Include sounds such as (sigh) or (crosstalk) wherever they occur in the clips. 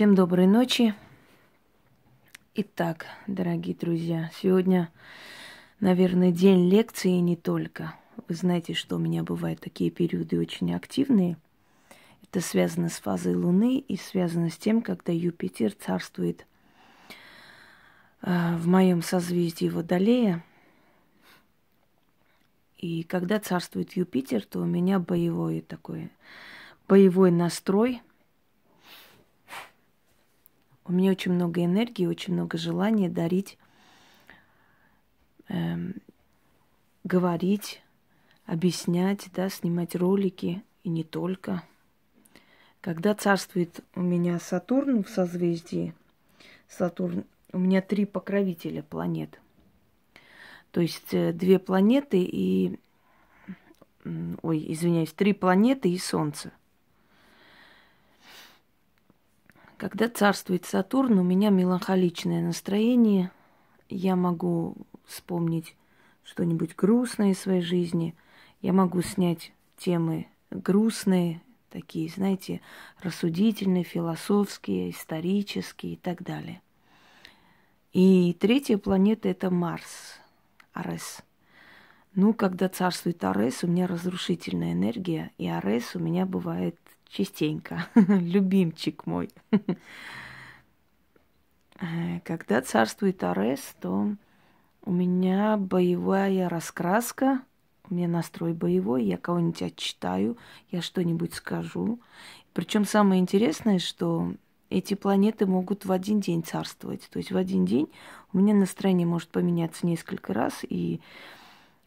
Всем доброй ночи. Итак, дорогие друзья, сегодня, наверное, день лекции и не только. Вы знаете, что у меня бывают такие периоды очень активные. Это связано с фазой Луны и связано с тем, когда Юпитер царствует э, в моем созвездии Водолея. И когда царствует Юпитер, то у меня боевой такой, боевой настрой – у меня очень много энергии, очень много желания дарить, эм, говорить, объяснять, да, снимать ролики и не только. Когда царствует у меня Сатурн в созвездии, Сатурн, у меня три покровителя планет. То есть э, две планеты и, ой, извиняюсь, три планеты и Солнце. Когда царствует Сатурн, у меня меланхоличное настроение. Я могу вспомнить что-нибудь грустное из своей жизни. Я могу снять темы грустные, такие, знаете, рассудительные, философские, исторические и так далее. И третья планета – это Марс, Арес. Ну, когда царствует Арес, у меня разрушительная энергия, и Арес у меня бывает частенько, (laughs) любимчик мой. (laughs) Э, когда царствует Арес, то у меня боевая раскраска, у меня настрой боевой, я кого-нибудь отчитаю, я что-нибудь скажу. Причем самое интересное, что эти планеты могут в один день царствовать. То есть в один день у меня настроение может поменяться несколько раз, и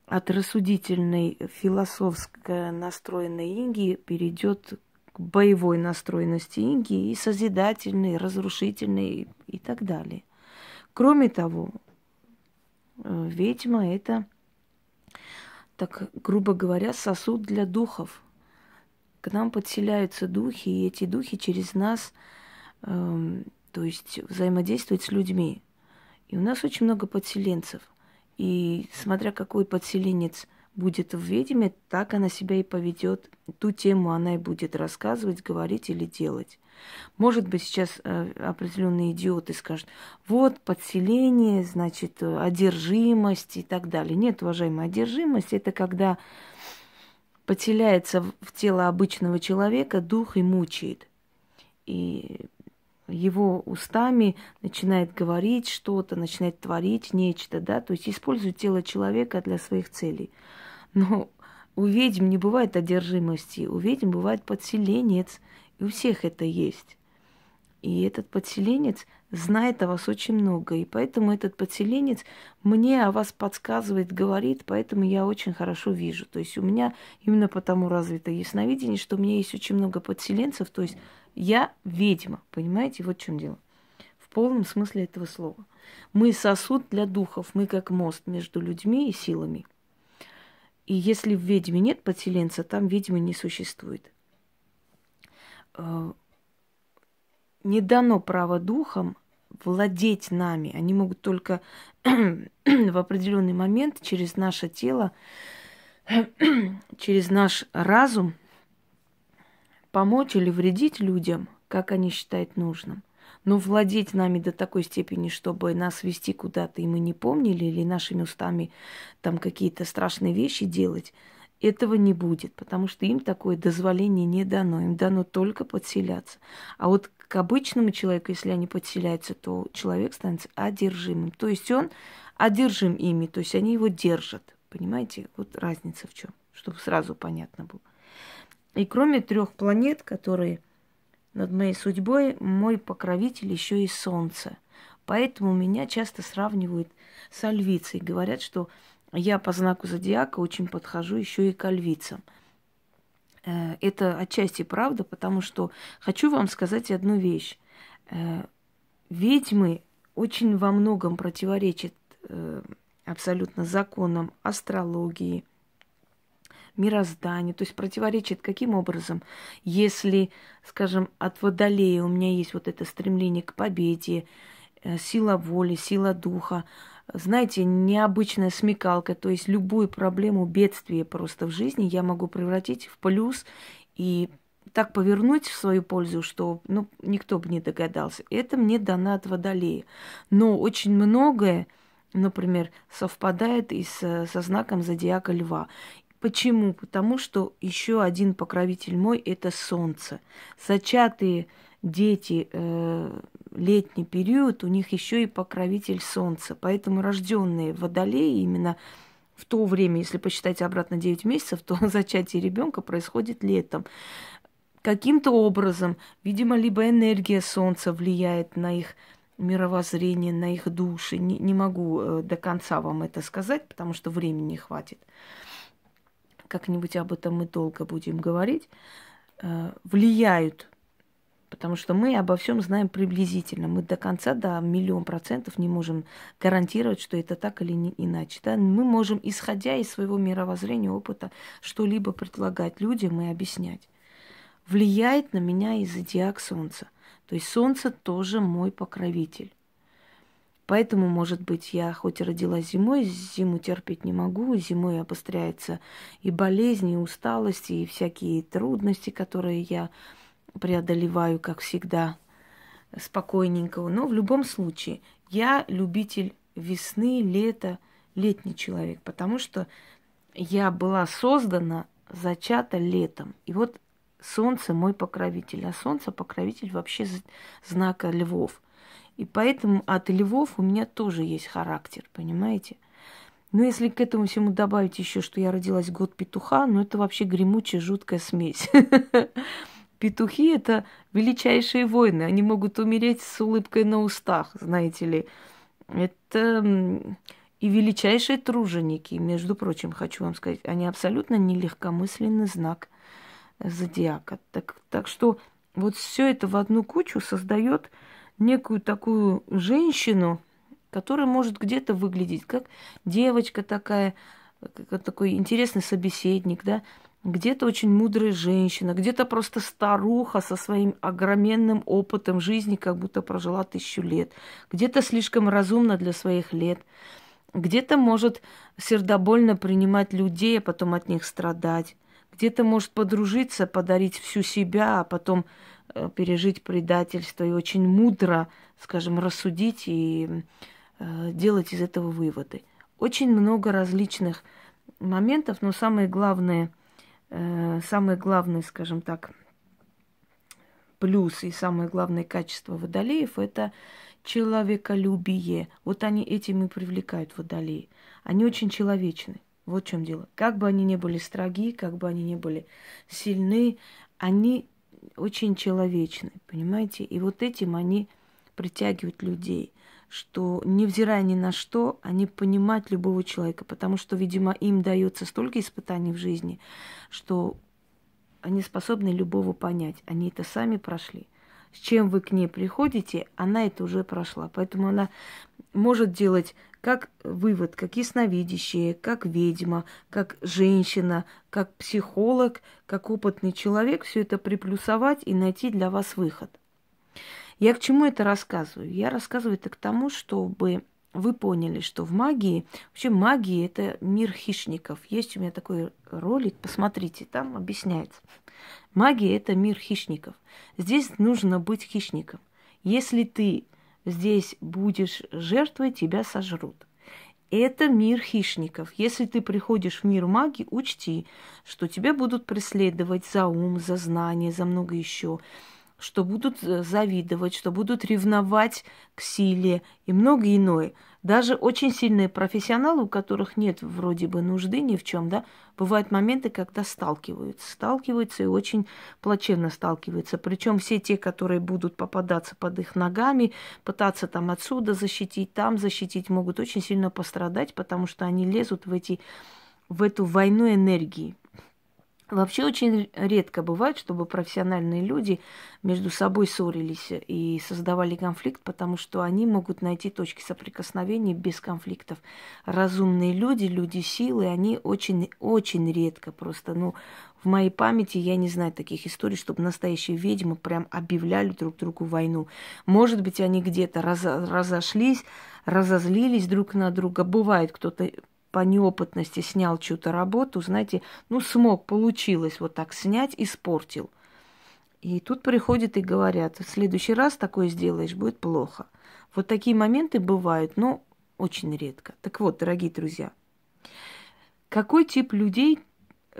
от рассудительной, философско настроенной Инги перейдет боевой настроенности Инги и созидательной, разрушительной и так далее. Кроме того, э, ведьма это, так грубо говоря, сосуд для духов. К нам подселяются духи, и эти духи через нас, э, то есть взаимодействуют с людьми. И у нас очень много подселенцев. И смотря какой подселенец будет в ведьме, так она себя и поведет. Ту тему она и будет рассказывать, говорить или делать. Может быть, сейчас э, определенные идиоты скажут, вот подселение, значит, одержимость и так далее. Нет, уважаемая, одержимость это когда подселяется в тело обычного человека дух и мучает. И его устами начинает говорить что-то, начинает творить нечто, да, то есть использует тело человека для своих целей. Но у ведьм не бывает одержимости, у ведьм бывает подселенец, и у всех это есть. И этот подселенец знает о вас очень много, и поэтому этот подселенец мне о вас подсказывает, говорит, поэтому я очень хорошо вижу. То есть у меня именно потому развито ясновидение, что у меня есть очень много подселенцев, то есть я ведьма, понимаете, вот в чем дело. В полном смысле этого слова. Мы сосуд для духов, мы как мост между людьми и силами. И если в ведьме нет подселенца, там ведьмы не существует. Э, не дано право духам владеть нами. Они могут только (clears throat) в определенный момент через наше тело, (clears throat) через наш разум помочь или вредить людям, как они считают нужным но владеть нами до такой степени, чтобы нас вести куда-то, и мы не помнили, или нашими устами там какие-то страшные вещи делать, этого не будет, потому что им такое дозволение не дано, им дано только подселяться. А вот к обычному человеку, если они подселяются, то человек становится одержимым. То есть он одержим ими, то есть они его держат. Понимаете? Вот разница в чем, чтобы сразу понятно было. И кроме трех планет, которые над моей судьбой мой покровитель еще и солнце. Поэтому меня часто сравнивают с альвицей. Говорят, что я по знаку зодиака очень подхожу еще и к альвицам. Э, это отчасти правда, потому что хочу вам сказать одну вещь. Э, ведьмы очень во многом противоречат э, абсолютно законам астрологии, мирозданию, то есть противоречит каким образом, если, скажем, от водолея у меня есть вот это стремление к победе, э, сила воли, сила духа, знаете, необычная смекалка, то есть любую проблему, бедствие просто в жизни я могу превратить в плюс и так повернуть в свою пользу, что ну, никто бы не догадался. Это мне дано от водолея. Но очень многое, например, совпадает и с, со знаком зодиака льва. Почему? Потому что еще один покровитель мой – это солнце. Зачатые дети э, летний период, у них еще и покровитель солнца. Поэтому рожденные водолеи именно в то время, если посчитать обратно 9 месяцев, то (laughs) зачатие ребенка происходит летом каким-то образом, видимо, либо энергия Солнца влияет на их мировоззрение, на их души. Не, не могу э, до конца вам это сказать, потому что времени не хватит. Как-нибудь об этом мы долго будем говорить. Э, влияют, потому что мы обо всем знаем приблизительно. Мы до конца, до миллион процентов не можем гарантировать, что это так или не иначе. Да? Мы можем, исходя из своего мировоззрения, опыта, что-либо предлагать людям и объяснять влияет на меня и зодиак Солнца. То есть Солнце тоже мой покровитель. Поэтому, может быть, я хоть и родилась зимой, зиму терпеть не могу, зимой обостряется и болезни, и усталость, и всякие трудности, которые я преодолеваю, как всегда, спокойненько. Но в любом случае, я любитель весны, лета, летний человек, потому что я была создана, зачата летом. И вот Солнце мой покровитель, а Солнце покровитель вообще знака львов. И поэтому от львов у меня тоже есть характер, понимаете? Но если к этому всему добавить еще, что я родилась год петуха, ну это вообще гремучая, жуткая смесь. (laughs) Петухи – это величайшие воины. Они могут умереть с улыбкой на устах, знаете ли. Это и величайшие труженики, между прочим, хочу вам сказать. Они абсолютно нелегкомысленный знак зодиака. Так, так что вот все это в одну кучу создает некую такую женщину, которая может где-то выглядеть как девочка такая, как такой интересный собеседник, да, где-то очень мудрая женщина, где-то просто старуха со своим огроменным опытом жизни, как будто прожила тысячу лет, где-то слишком разумна для своих лет, где-то может сердобольно принимать людей, а потом от них страдать, где-то может подружиться, подарить всю себя, а потом пережить предательство и очень мудро, скажем, рассудить и э, делать из этого выводы. Очень много различных моментов, но самое главное, э, самое главное, скажем так, плюс и самое главное качество водолеев – это человеколюбие. Вот они этим и привлекают водолеи. Они очень человечны. Вот в чем дело. Как бы они ни были строги, как бы они ни были сильны, они очень человечны, понимаете? И вот этим они притягивают людей, что, невзирая ни на что, они понимают любого человека, потому что, видимо, им дается столько испытаний в жизни, что они способны любого понять. Они это сами прошли. С чем вы к ней приходите, она это уже прошла. Поэтому она может делать как вывод, как ясновидящее, как ведьма, как женщина, как психолог, как опытный человек, все это приплюсовать и найти для вас выход. Я к чему это рассказываю? Я рассказываю это к тому, чтобы вы поняли, что в магии, вообще магия – это мир хищников. Есть у меня такой ролик, посмотрите, там объясняется. Магия – это мир хищников. Здесь нужно быть хищником. Если ты здесь будешь жертвой, тебя сожрут. Это мир хищников. Если ты приходишь в мир магии, учти, что тебя будут преследовать за ум, за знание, за много еще, что будут э, завидовать, что будут ревновать к силе и многое иное – даже очень сильные профессионалы, у которых нет вроде бы нужды ни в чем, да, бывают моменты, когда сталкиваются, сталкиваются и очень плачевно сталкиваются. Причем все те, которые будут попадаться под их ногами, пытаться там отсюда защитить, там защитить, могут очень сильно пострадать, потому что они лезут в эти в эту войну энергии. Вообще очень редко бывает, чтобы профессиональные люди между собой ссорились и создавали конфликт, потому что они могут найти точки соприкосновения без конфликтов. Разумные люди, люди силы, они очень-очень редко просто, ну, в моей памяти я не знаю таких историй, чтобы настоящие ведьмы прям объявляли друг другу войну. Может быть, они где-то разошлись, разозлились друг на друга. Бывает, кто-то по неопытности снял чью-то работу, знаете, ну, смог, получилось вот так снять, испортил. И тут приходят и говорят, в следующий раз такое сделаешь, будет плохо. Вот такие моменты бывают, но очень редко. Так вот, дорогие друзья, какой тип людей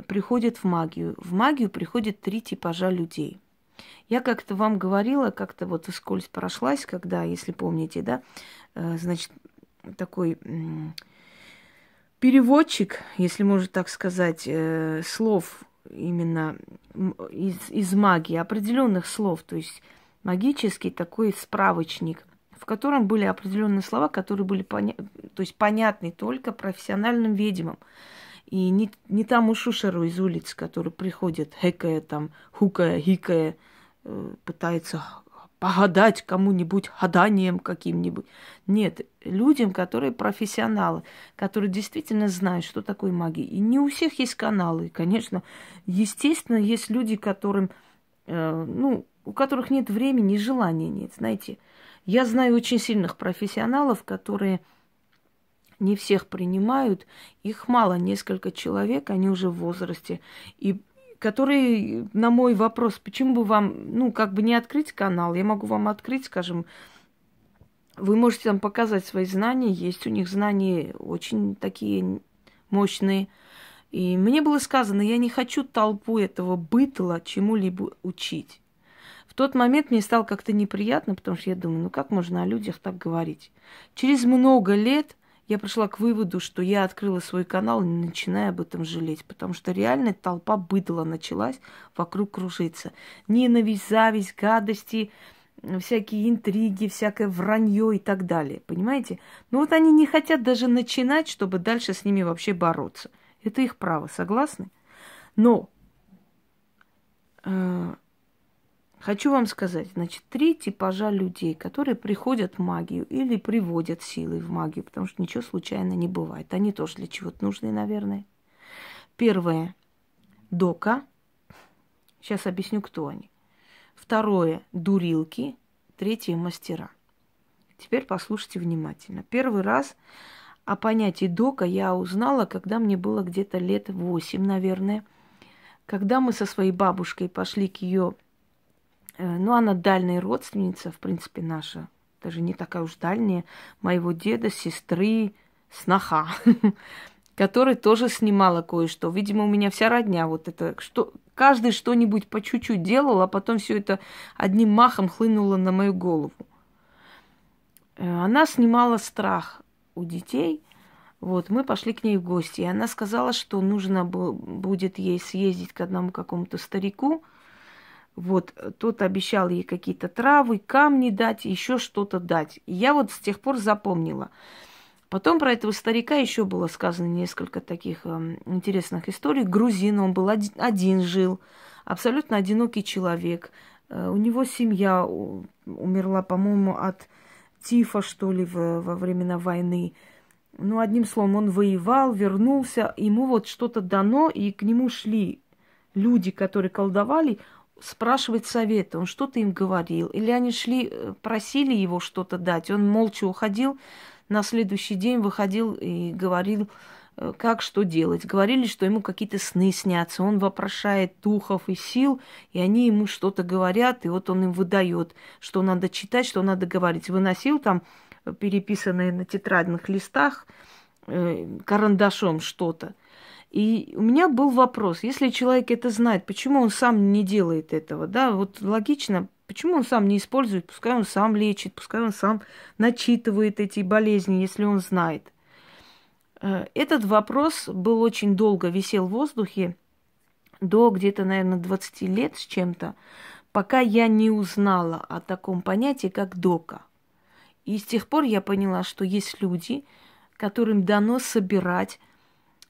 приходит в магию? В магию приходят три типажа людей. Я как-то вам говорила, как-то вот вскользь прошлась, когда, если помните, да, э, значит, такой переводчик, если можно так сказать, э, слов именно из, из магии, определенных слов, то есть магический такой справочник, в котором были определенные слова, которые были поня... то есть понятны только профессиональным ведьмам. И не, не тому шушеру из улиц, который приходит, хекая там, хукая, хикая, э, пытается погадать кому-нибудь гаданием каким-нибудь. Нет, людям, которые профессионалы, которые действительно знают, что такое магия. И не у всех есть каналы. конечно, естественно, есть люди, которым, э, ну, у которых нет времени желания нет, знаете. Я знаю очень сильных профессионалов, которые не всех принимают. Их мало, несколько человек, они уже в возрасте. И который на мой вопрос, почему бы вам, ну, как бы не открыть канал, я могу вам открыть, скажем, вы можете там показать свои знания, есть у них знания очень такие мощные. И мне было сказано, я не хочу толпу этого бытла чему-либо учить. В тот момент мне стало как-то неприятно, потому что я думаю, ну как можно о людях так говорить? Через много лет я пришла к выводу, что я открыла свой канал, не начиная об этом жалеть, потому что реально толпа быдла началась вокруг кружиться. Ненависть, зависть, гадости, всякие интриги, всякое вранье и так далее. Понимаете? Но вот они не хотят даже начинать, чтобы дальше с ними вообще бороться. Это их право, согласны? Но э, Хочу вам сказать, значит, три типажа людей, которые приходят в магию или приводят силы в магию, потому что ничего случайно не бывает. Они тоже для чего-то нужны, наверное. Первое – дока. Сейчас объясню, кто они. Второе – дурилки. Третье – мастера. Теперь послушайте внимательно. Первый раз о понятии дока я узнала, когда мне было где-то лет восемь, наверное, когда мы со своей бабушкой пошли к ее ну, она дальняя родственница, в принципе, наша, даже не такая уж дальняя, моего деда, сестры, сноха, (laughs) который тоже снимала кое-что. Видимо, у меня вся родня вот это, что каждый что-нибудь по чуть-чуть делал, а потом все это одним махом хлынуло на мою голову. Э, она снимала страх у детей. Вот, мы пошли к ней в гости, и она сказала, что нужно будет ей съездить к одному какому-то старику, вот тот обещал ей какие-то травы, камни дать, еще что-то дать. И я вот с тех пор запомнила. Потом про этого старика еще было сказано несколько таких э, интересных историй. Грузин, он был один, один жил, абсолютно одинокий человек. Э, у него семья умерла, по-моему, от тифа, что ли, в, во времена войны. Ну, одним словом, он воевал, вернулся, ему вот что-то дано, и к нему шли люди, которые колдовали, спрашивать совета, он что-то им говорил, или они шли, э, просили его что-то дать, он молча уходил, на следующий день выходил и говорил, э, как что делать. Говорили, что ему какие-то сны снятся, он вопрошает духов и сил, и они ему что-то говорят, и вот он им выдает, что надо читать, что надо говорить. Выносил там э, переписанные на тетрадных листах карандашом что-то. И у меня был вопрос, если человек это знает, почему он сам не делает этого, да, вот логично, почему он сам не использует, пускай он сам лечит, пускай он сам начитывает эти болезни, если он знает. Э, этот вопрос был очень долго, висел в воздухе, до где-то, наверное, 20 лет с чем-то, пока я не узнала о таком понятии, как дока. И с тех пор я поняла, что есть люди, которым дано собирать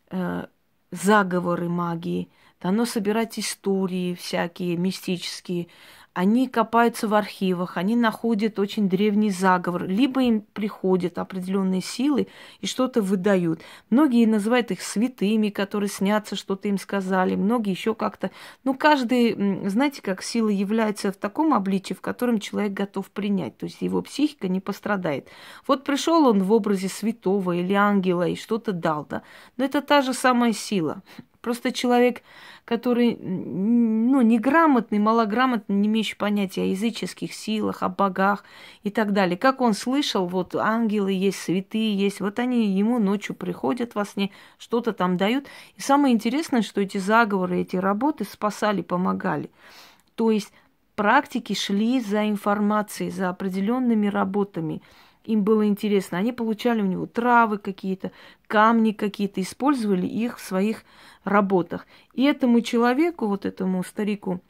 э, заговоры магии, дано собирать истории всякие мистические, они копаются в архивах, они находят очень древний заговор, либо им приходят определенные силы и что-то выдают. Многие называют их святыми, которые снятся, что-то им сказали, многие еще как-то. Ну, каждый, знаете, как сила является в таком обличии, в котором человек готов принять, то есть его психика не пострадает. Вот пришел он в образе святого или ангела и что-то дал, да, но это та же самая сила. Просто человек, который, ну, неграмотный, малограмотный, не имеющий понятия о языческих силах, о богах и так далее. Как он слышал, вот ангелы есть, святые есть, вот они ему ночью приходят во сне, что-то там дают. И самое интересное, что эти заговоры, эти работы спасали, помогали. То есть практики шли за информацией, за определенными работами. Им было интересно. Они получали у него травы какие-то, камни какие-то, использовали их в своих работах. И этому человеку, вот этому старику,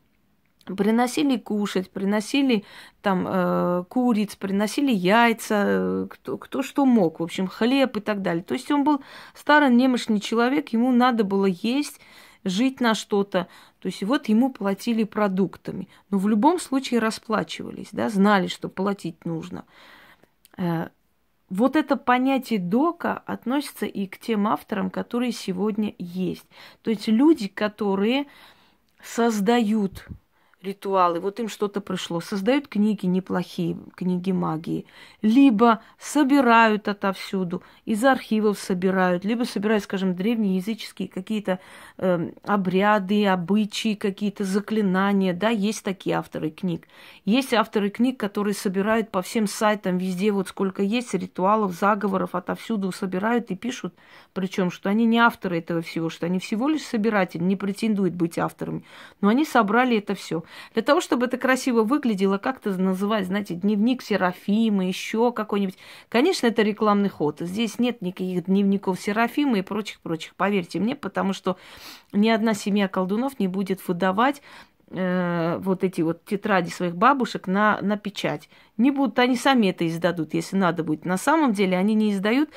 приносили кушать, приносили там э, куриц, приносили яйца, э, кто, кто что мог, в общем, хлеб и так далее. То есть он был старый немощный человек, ему надо было есть, жить на что-то. То есть вот ему платили продуктами. Но в любом случае расплачивались, да, знали, что платить нужно. Э, вот это понятие дока относится и к тем авторам, которые сегодня есть. То есть люди, которые создают ритуалы, вот им что-то пришло, создают книги неплохие, книги магии, либо собирают отовсюду, из архивов собирают, либо собирают, скажем, древние языческие какие-то э, обряды, обычаи, какие-то заклинания, да, есть такие авторы книг. Есть авторы книг, которые собирают по всем сайтам, везде вот сколько есть ритуалов, заговоров, отовсюду собирают и пишут, причем, что они не авторы этого всего, что они всего лишь собиратели, не претендуют быть авторами, но они собрали это все. Для того, чтобы это красиво выглядело, как-то называть, знаете, дневник Серафима, еще какой-нибудь. Конечно, это рекламный ход. Здесь нет никаких дневников Серафима и прочих-прочих, поверьте мне, потому что ни одна семья колдунов не будет выдавать э, вот эти вот тетради своих бабушек на, на печать. Не будут, они сами это издадут, если надо будет. На самом деле они не издают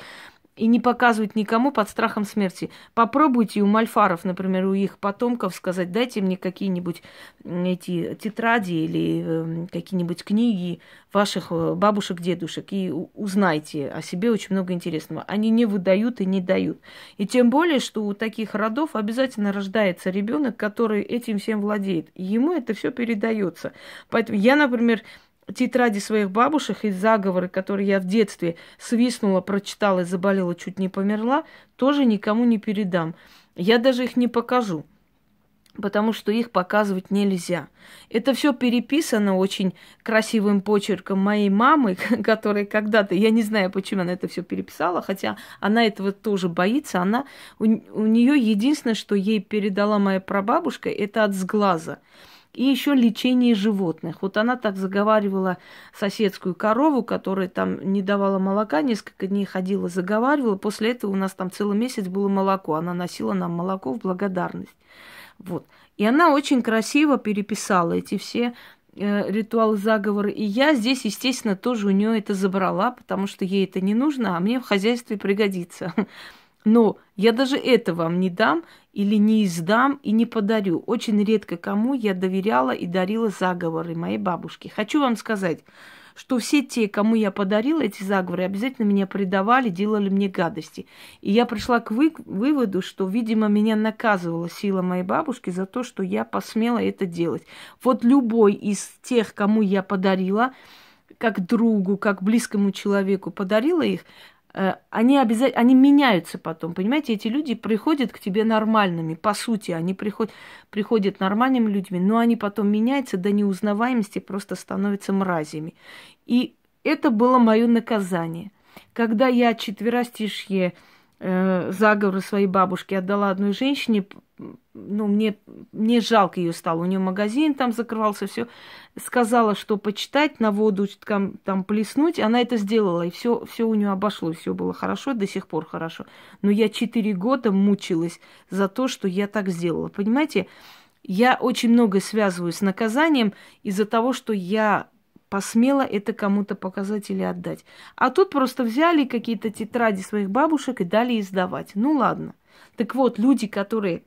и не показывать никому под страхом смерти. Попробуйте у мальфаров, например, у их потомков сказать, дайте мне какие-нибудь эти тетради или э, какие-нибудь книги ваших э, бабушек, дедушек и узнайте о себе очень много интересного. Они не выдают и не дают. И тем более, что у таких родов обязательно рождается ребенок, который этим всем владеет. Ему это все передается. Поэтому я, например, тетради своих бабушек и заговоры, которые я в детстве свистнула, прочитала и заболела, чуть не померла, тоже никому не передам. Я даже их не покажу, потому что их показывать нельзя. Это все переписано очень красивым почерком моей мамы, (laughs) которая когда-то, я не знаю, почему она это все переписала, хотя она этого тоже боится. Она, у, у нее единственное, что ей передала моя прабабушка, это от сглаза. И еще лечение животных. Вот она так заговаривала соседскую корову, которая там не давала молока, несколько дней ходила, заговаривала. После этого у нас там целый месяц было молоко. Она носила нам молоко в благодарность. Вот. И она очень красиво переписала эти все э, ритуалы заговоры. И я здесь, естественно, тоже у нее это забрала, потому что ей это не нужно, а мне в хозяйстве пригодится. Но я даже это вам не дам или не издам и не подарю. Очень редко кому я доверяла и дарила заговоры моей бабушке. Хочу вам сказать, что все те, кому я подарила эти заговоры, обязательно меня предавали, делали мне гадости. И я пришла к вы- выводу, что, видимо, меня наказывала сила моей бабушки за то, что я посмела это делать. Вот любой из тех, кому я подарила, как другу, как близкому человеку подарила их, они обязательно, они меняются потом, понимаете, эти люди приходят к тебе нормальными, по сути, они приходят, приходят нормальными людьми, но они потом меняются до неузнаваемости, просто становятся мразями. И это было мое наказание. Когда я четверостишье э, своей бабушки отдала одной женщине, ну, мне, мне жалко ее стало. У нее магазин там закрывался, все. Сказала, что почитать, на воду там, там плеснуть. Она это сделала, и все, все у нее обошлось, все было хорошо, до сих пор хорошо. Но я четыре года мучилась за то, что я так сделала. Понимаете, я очень много связываю с наказанием из-за того, что я посмела это кому-то показать или отдать. А тут просто взяли какие-то тетради своих бабушек и дали издавать. Ну ладно. Так вот, люди, которые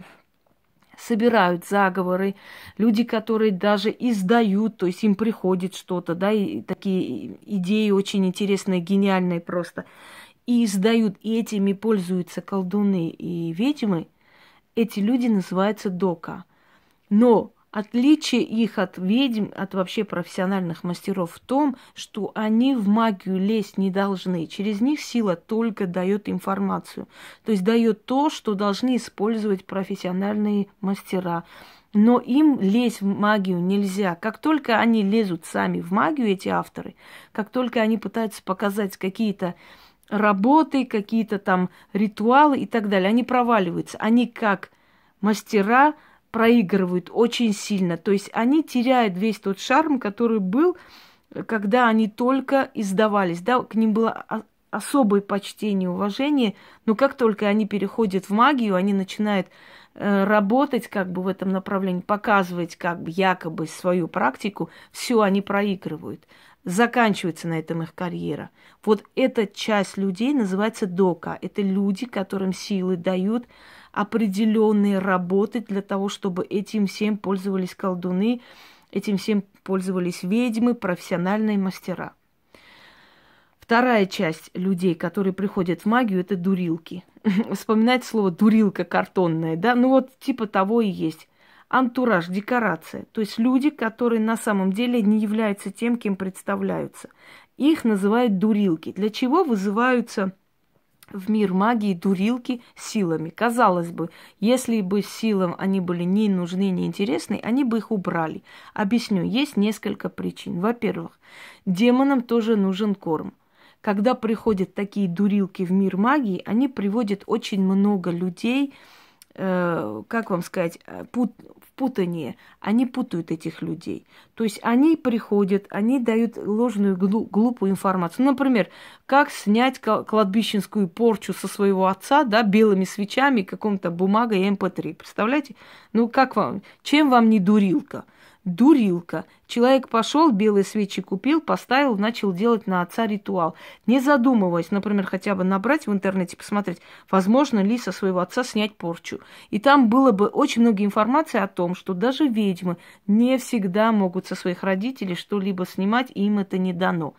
собирают заговоры, люди, которые даже издают, то есть им приходит что-то, да, и такие идеи очень интересные, гениальные просто, и издают, и этими пользуются колдуны и ведьмы, эти люди называются дока. Но Отличие их от ведьм, от вообще профессиональных мастеров в том, что они в магию лезть не должны. Через них сила только дает информацию. То есть дает то, что должны использовать профессиональные мастера. Но им лезть в магию нельзя. Как только они лезут сами в магию, эти авторы, как только они пытаются показать какие-то работы, какие-то там ритуалы и так далее, они проваливаются. Они как мастера проигрывают очень сильно. То есть они теряют весь тот шарм, который был, когда они только издавались. Да, к ним было особое почтение, уважение, но как только они переходят в магию, они начинают э, работать как бы в этом направлении, показывать как бы якобы свою практику, все они проигрывают. Заканчивается на этом их карьера. Вот эта часть людей называется дока. Это люди, которым силы дают определенные работы для того, чтобы этим всем пользовались колдуны, этим всем пользовались ведьмы, профессиональные мастера. Вторая часть людей, которые приходят в магию, это дурилки. (laughs) Вспоминать слово дурилка картонная, да? Ну вот типа того и есть. Антураж, декорация. То есть люди, которые на самом деле не являются тем, кем представляются. Их называют дурилки. Для чего вызываются в мир магии дурилки силами. Казалось бы, если бы силам они были не нужны, не интересны, они бы их убрали. Объясню, есть несколько причин. Во-первых, демонам тоже нужен корм. Когда приходят такие дурилки в мир магии, они приводят очень много людей, э, как вам сказать, э, пут, путание. Они путают этих людей. То есть они приходят, они дают ложную глупую информацию. Например, как снять кладбищенскую порчу со своего отца, да, белыми свечами, каком-то бумагой МП3. Представляете? Ну как вам? Чем вам не дурилка? Дурилка. Человек пошел, белые свечи купил, поставил, начал делать на отца ритуал. Не задумываясь, например, хотя бы набрать в интернете, посмотреть, возможно ли со своего отца снять порчу. И там было бы очень много информации о том, что даже ведьмы не всегда могут со своих родителей что-либо снимать, и им это не дано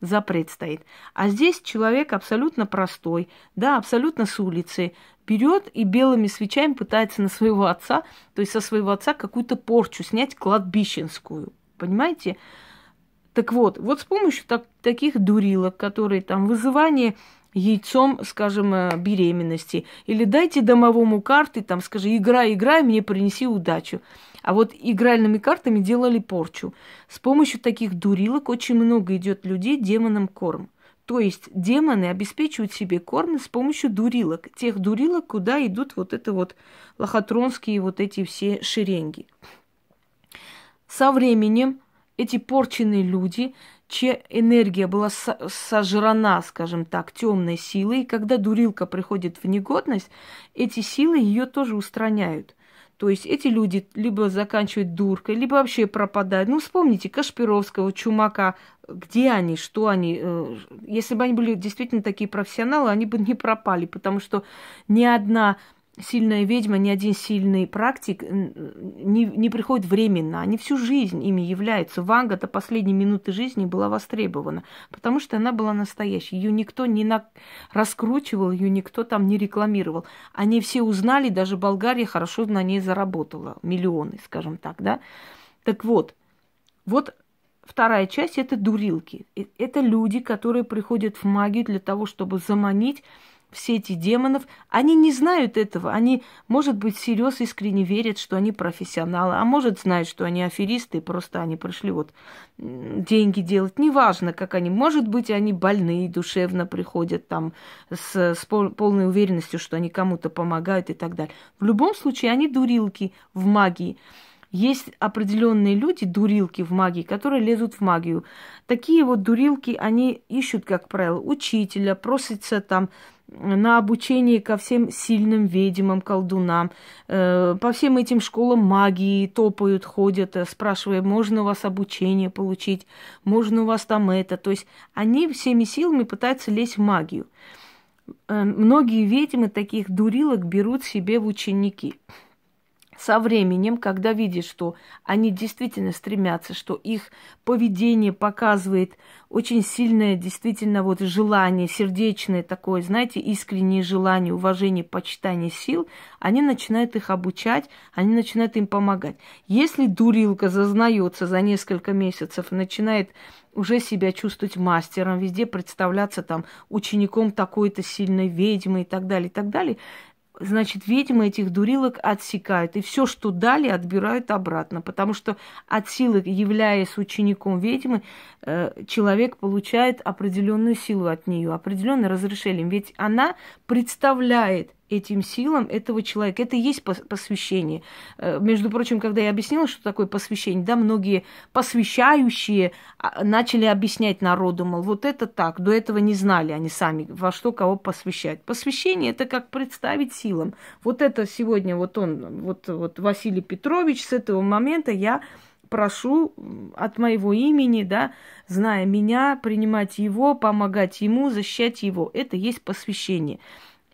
запрет стоит. А здесь человек абсолютно простой, да, абсолютно с улицы, берет и белыми свечами пытается на своего отца, то есть со своего отца какую-то порчу снять кладбищенскую. Понимаете? Так вот, вот с помощью так, таких дурилок, которые там вызывание яйцом, скажем, э, беременности, или дайте домовому карты, там, скажи, играй, играй, мне принеси удачу. А вот игральными картами делали порчу. С помощью таких дурилок очень много идет людей демонам корм. То есть демоны обеспечивают себе корм с помощью дурилок. Тех дурилок, куда идут вот это вот лохотронские вот эти все шеренги. Со временем эти порченные люди, чья энергия была сожрана, скажем так, темной силой, и когда дурилка приходит в негодность, эти силы ее тоже устраняют. То есть эти люди либо заканчивают дуркой, либо вообще пропадают. Ну, вспомните Кашпировского, Чумака, где они, что они. Э, если бы они были действительно такие профессионалы, они бы не пропали, потому что ни одна сильная ведьма, ни один сильный практик не, не приходит временно. Они всю жизнь ими являются. Ванга до последней минуты жизни была востребована, потому что она была настоящей. Ее никто не на... раскручивал, ее никто там не рекламировал. Они все узнали, даже Болгария хорошо на ней заработала. Миллионы, скажем так, да. Так вот, вот вторая часть – это дурилки. Это люди, которые приходят в магию для того, чтобы заманить все эти демонов, они не знают этого. Они, может быть, всерьез искренне верят, что они профессионалы, а может, знают, что они аферисты, просто они пришли вот деньги делать. Неважно, как они. Может быть, они больные, душевно приходят там с, с полной уверенностью, что они кому-то помогают и так далее. В любом случае, они дурилки в магии. Есть определенные люди, дурилки в магии, которые лезут в магию. Такие вот дурилки, они ищут, как правило, учителя, просятся там на обучение ко всем сильным ведьмам, колдунам, э, по всем этим школам магии топают, ходят, э, спрашивая, можно у вас обучение получить, можно у вас там это. То есть они всеми силами пытаются лезть в магию. Э, многие ведьмы таких дурилок берут себе в ученики. Со временем, когда видишь, что они действительно стремятся, что их поведение показывает очень сильное действительно вот желание, сердечное такое, знаете, искреннее желание, уважение, почитание сил, они начинают их обучать, они начинают им помогать. Если дурилка зазнается за несколько месяцев начинает уже себя чувствовать мастером, везде представляться там учеником такой-то сильной ведьмы и так далее, и так далее, значит, ведьмы этих дурилок отсекают. И все, что дали, отбирают обратно. Потому что от силы, являясь учеником ведьмы, э, человек получает определенную силу от нее, определенное разрешение. Ведь она представляет этим силам этого человека. Это и есть посвящение. Э, между прочим, когда я объяснила, что такое посвящение, да, многие посвящающие а, начали объяснять народу, мол, вот это так, до этого не знали они сами, во что кого посвящать. Посвящение – это как представить силам. Вот это сегодня вот он, вот, вот Василий Петрович, с этого момента я прошу от моего имени, да, зная меня, принимать его, помогать ему, защищать его. Это есть посвящение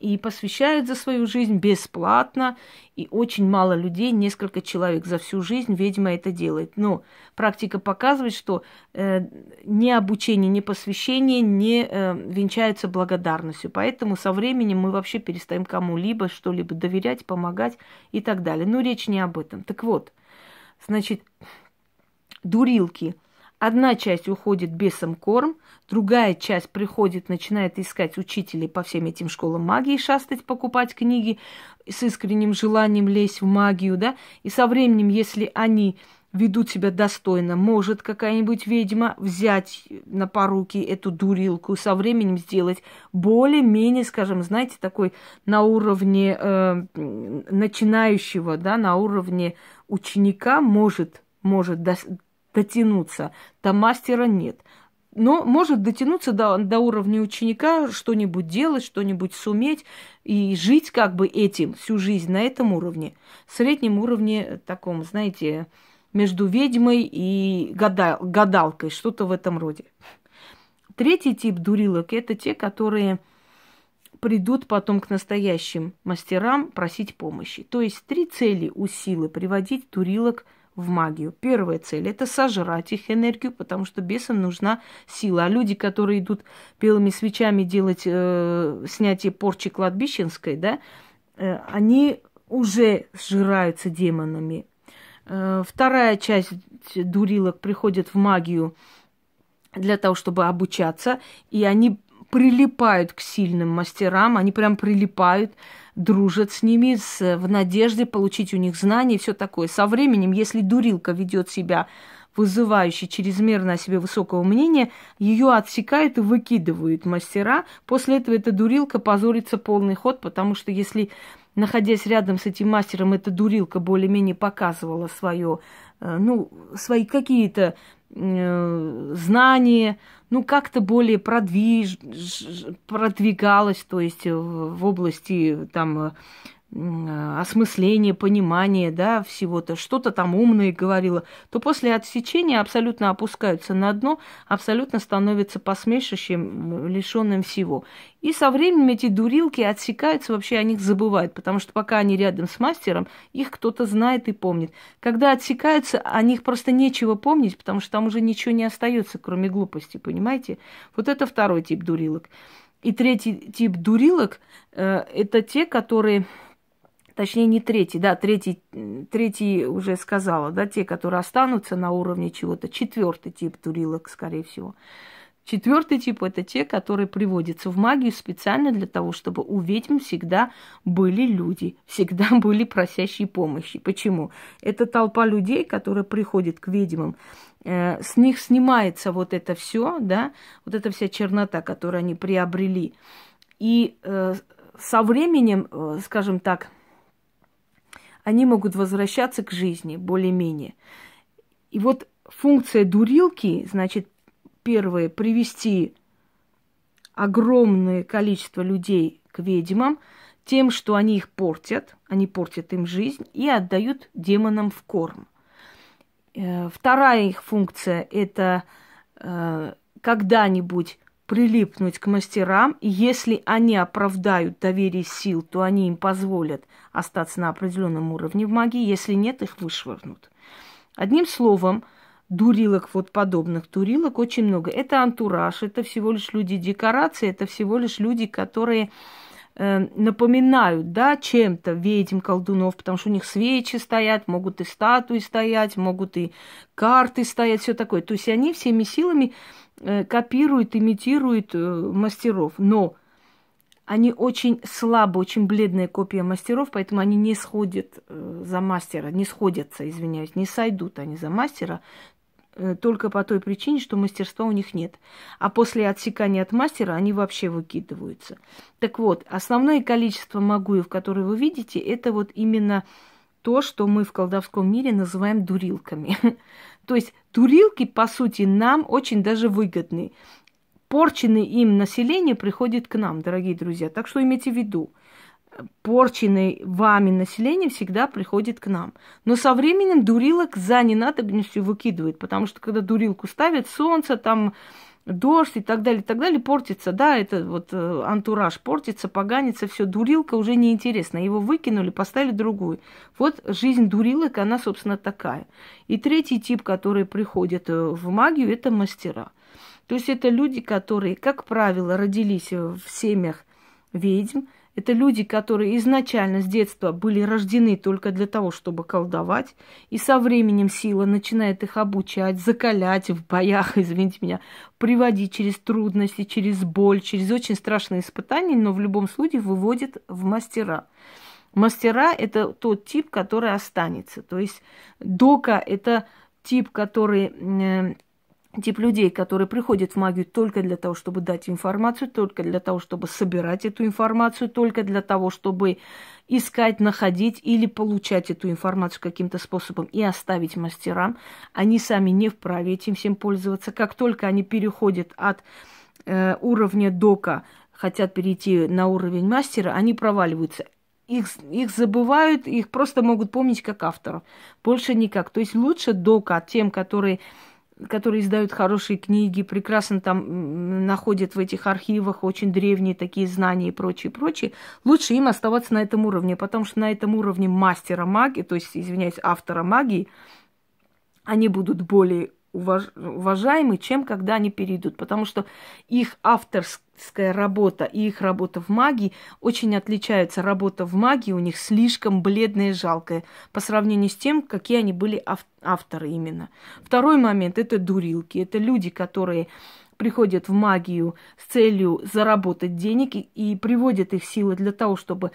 и посвящают за свою жизнь бесплатно, и очень мало людей, несколько человек за всю жизнь, ведьма это делает. Но практика показывает, что э, ни обучение, ни посвящение не э, венчаются благодарностью. Поэтому со временем мы вообще перестаем кому-либо что-либо доверять, помогать и так далее. Но речь не об этом. Так вот, значит, дурилки – Одна часть уходит бесом корм, другая часть приходит, начинает искать учителей по всем этим школам магии, шастать, покупать книги с искренним желанием лезть в магию, да, и со временем, если они ведут себя достойно, может какая-нибудь ведьма взять на поруки эту дурилку, со временем сделать более-менее, скажем, знаете, такой на уровне э, начинающего, да, на уровне ученика может, может дотянуться. До мастера нет. Но может дотянуться до, до уровня ученика, что-нибудь делать, что-нибудь суметь и жить как бы этим всю жизнь на этом уровне. Среднем уровне таком, знаете, между ведьмой и гадал, гадалкой, что-то в этом роде. Третий тип дурилок – это те, которые придут потом к настоящим мастерам просить помощи. То есть три цели у силы – приводить дурилок – в магию. Первая цель – это сожрать их энергию, потому что бесам нужна сила. А люди, которые идут белыми свечами делать э, снятие порчи кладбищенской, да, э, они уже сжираются демонами. Э, вторая часть дурилок приходит в магию для того, чтобы обучаться, и они прилипают к сильным мастерам, они прям прилипают, дружат с ними с, в надежде получить у них знания и все такое. Со временем, если дурилка ведет себя вызывающий чрезмерно о себе высокого мнения, ее отсекают и выкидывают мастера. После этого эта дурилка позорится полный ход, потому что если, находясь рядом с этим мастером, эта дурилка более-менее показывала свое, э, ну, свои какие-то э, знания, ну, как-то более продвиж... продвигалась, то есть в области там осмысления, понимания, да, всего-то, что-то там умное говорила, то после отсечения абсолютно опускаются на дно, абсолютно становятся посмешищем, лишенным всего. И со временем эти дурилки отсекаются, вообще о них забывают, потому что пока они рядом с мастером, их кто-то знает и помнит. Когда отсекаются, о них просто нечего помнить, потому что там уже ничего не остается, кроме глупости, понимаете? Вот это второй тип дурилок. И третий тип дурилок э, это те, которые точнее не третий, да, третий, третий уже сказала, да, те, которые останутся на уровне чего-то, четвертый тип турилок, скорее всего. Четвертый тип это те, которые приводятся в магию специально для того, чтобы у ведьм всегда были люди, всегда (laughs) были просящие помощи. Почему? Это толпа людей, которые приходят к ведьмам, э, с них снимается вот это все, да, вот эта вся чернота, которую они приобрели. И э, со временем, э, скажем так, они могут возвращаться к жизни более-менее. И вот функция дурилки, значит, первое, привести огромное количество людей к ведьмам тем, что они их портят, они портят им жизнь и отдают демонам в корм. Э, вторая их функция – это э, когда-нибудь прилипнуть к мастерам, и если они оправдают доверие сил, то они им позволят остаться на определенном уровне в магии, если нет, их вышвырнут. Одним словом, дурилок, вот подобных дурилок очень много. Это антураж, это всего лишь люди декорации, это всего лишь люди, которые э, напоминают, да, чем-то ведьм, колдунов, потому что у них свечи стоят, могут и статуи стоять, могут и карты стоять, все такое. То есть они всеми силами э, копируют, имитируют э, мастеров. Но они очень слабо, очень бледная копия мастеров, поэтому они не сходят э, за мастера, не сходятся, извиняюсь, не сойдут они за мастера, только по той причине, что мастерства у них нет. А после отсекания от мастера они вообще выкидываются. Так вот, основное количество магуев, которые вы видите, это вот именно то, что мы в колдовском мире называем дурилками. (laughs) То есть дурилки, по сути, нам очень даже выгодны. Порченное им население приходит к нам, дорогие друзья. Так что имейте в виду порченное вами население всегда приходит к нам. Но со временем дурилок за ненадобностью выкидывают, потому что когда дурилку ставят, солнце, там дождь и так далее, и так далее, портится, да, это вот э, антураж портится, поганится, все, дурилка уже неинтересна, его выкинули, поставили другую. Вот жизнь дурилок, она, собственно, такая. И третий тип, который приходит э, в магию, это мастера. То есть это люди, которые, как правило, родились в семьях ведьм, это люди, которые изначально с детства были рождены только для того, чтобы колдовать, и со временем сила начинает их обучать, закалять в боях, (laughs) извините меня, приводить через трудности, через боль, через очень страшные испытания, но в любом случае выводит в мастера. Мастера – это тот тип, который останется. То есть дока – это тип, который тип людей, которые приходят в магию только для того, чтобы дать информацию, только для того, чтобы собирать эту информацию, только для того, чтобы искать, находить или получать эту информацию каким-то способом и оставить мастерам. Они сами не вправе этим всем пользоваться. Как только они переходят от э, уровня дока, хотят перейти на уровень мастера, они проваливаются их, их забывают, их просто могут помнить как авторов. Больше никак. То есть лучше дока тем, которые которые издают хорошие книги, прекрасно там находят в этих архивах очень древние такие знания и прочее, прочее, лучше им оставаться на этом уровне, потому что на этом уровне мастера магии, то есть, извиняюсь, автора магии, они будут более уваж... уважаемы, чем когда они перейдут, потому что их авторская работа и их работа в магии очень отличаются. Работа в магии у них слишком бледная и жалкая по сравнению с тем, какие они были ав... авторы именно. Второй момент – это дурилки, это люди, которые приходят в магию с целью заработать денег и, и приводят их силы для того, чтобы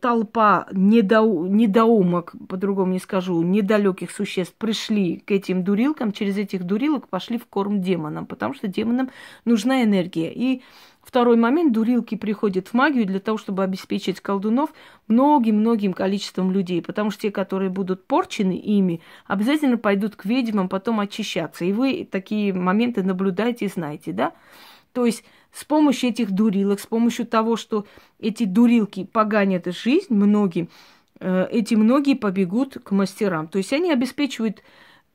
толпа недоу, недоумок, по-другому не скажу, недалеких существ пришли к этим дурилкам, через этих дурилок пошли в корм демонам, потому что демонам нужна энергия. И второй момент, дурилки приходят в магию для того, чтобы обеспечить колдунов многим-многим количеством людей, потому что те, которые будут порчены ими, обязательно пойдут к ведьмам потом очищаться. И вы такие моменты наблюдаете и знаете, да? То есть с помощью этих дурилок, с помощью того, что эти дурилки поганят жизнь многим, э, эти многие побегут к мастерам. То есть они обеспечивают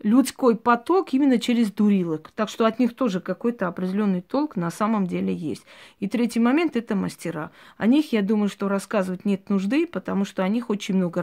людской поток именно через дурилок. Так что от них тоже какой-то определенный толк на самом деле есть. И третий момент – это мастера. О них, я думаю, что рассказывать нет нужды, потому что о них очень много